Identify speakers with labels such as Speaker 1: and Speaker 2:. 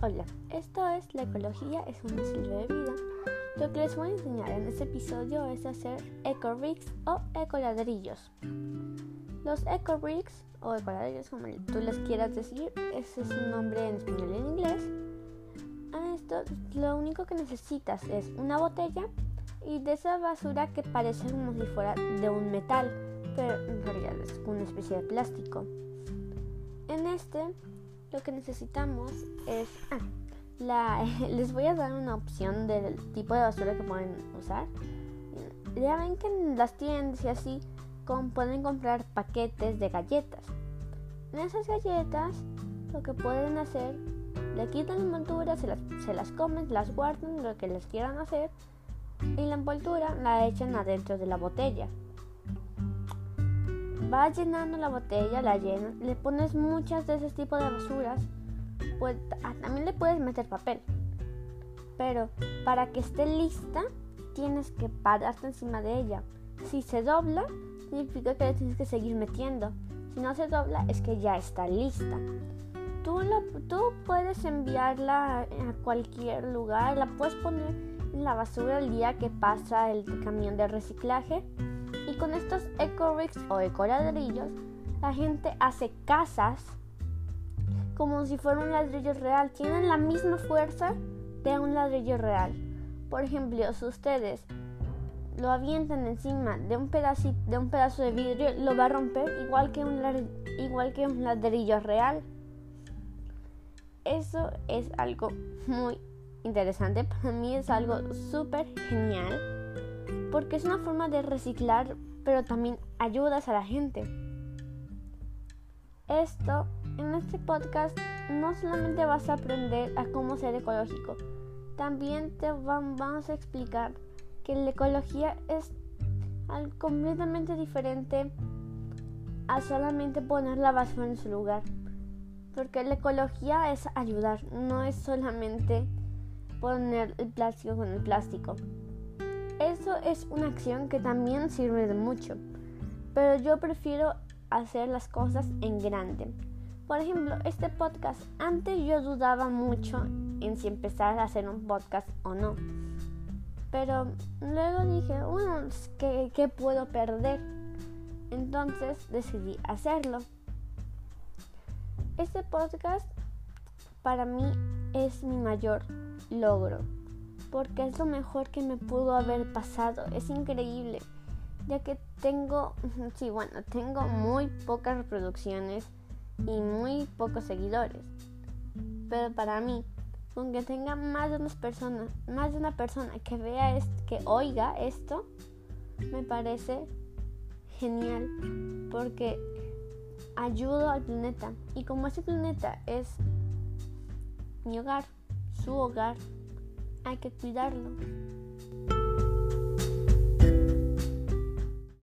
Speaker 1: pues la ecología es un estilo de vida. Lo que les voy a enseñar en este episodio es hacer eco-bricks o ecoladrillos. Los eco-bricks o ecoladrillos, como tú les quieras decir, ese es un nombre en español y en inglés. A esto lo único que necesitas es una botella y de esa basura que parece como si fuera de un metal, pero en realidad es una especie de plástico. En este lo que necesitamos es... Ah, la, les voy a dar una opción del tipo de basura que pueden usar. Ya ven que en las tiendas y así pueden comprar paquetes de galletas. En esas galletas lo que pueden hacer, le quitan la envoltura, se las, se las comen, las guardan, lo que les quieran hacer y la envoltura la echan adentro de la botella. Va llenando la botella, la llenas, le pones muchas de ese tipo de basuras, pues también le puedes meter papel. Pero para que esté lista, tienes que pararte encima de ella. Si se dobla, significa que tienes que seguir metiendo. Si no se dobla, es que ya está lista. Tú, tú puedes enviarla a cualquier lugar, la puedes poner en la basura el día que pasa el camión de reciclaje. Y con estos eco o ecoladrillos, la gente hace casas como si fuera un ladrillo real. Tienen la misma fuerza de un ladrillo real. Por ejemplo, si ustedes lo avientan encima de un, pedacito, de un pedazo de vidrio, lo va a romper igual que un, igual que un ladrillo real. Eso es algo muy interesante. Para mí es algo súper genial. Porque es una forma de reciclar, pero también ayudas a la gente. Esto, en este podcast, no solamente vas a aprender a cómo ser ecológico, también te vamos a explicar que la ecología es algo completamente diferente a solamente poner la basura en su lugar. Porque la ecología es ayudar, no es solamente poner el plástico con el plástico. Eso es una acción que también sirve de mucho, pero yo prefiero hacer las cosas en grande. Por ejemplo, este podcast, antes yo dudaba mucho en si empezar a hacer un podcast o no. Pero luego dije, bueno, ¿qué, puedo perder? Entonces decidí hacerlo. Este podcast para mí es mi mayor logro, porque es lo mejor que me pudo haber pasado. Es increíble, ya que tengo, sí, bueno, tengo muy pocas reproducciones y muy pocos seguidores. Pero para mí aunque tenga más de una persona, más de una persona que vea esto, que oiga esto, me parece genial porque ayudo al planeta y como este planeta es mi hogar, su hogar, hay que cuidarlo.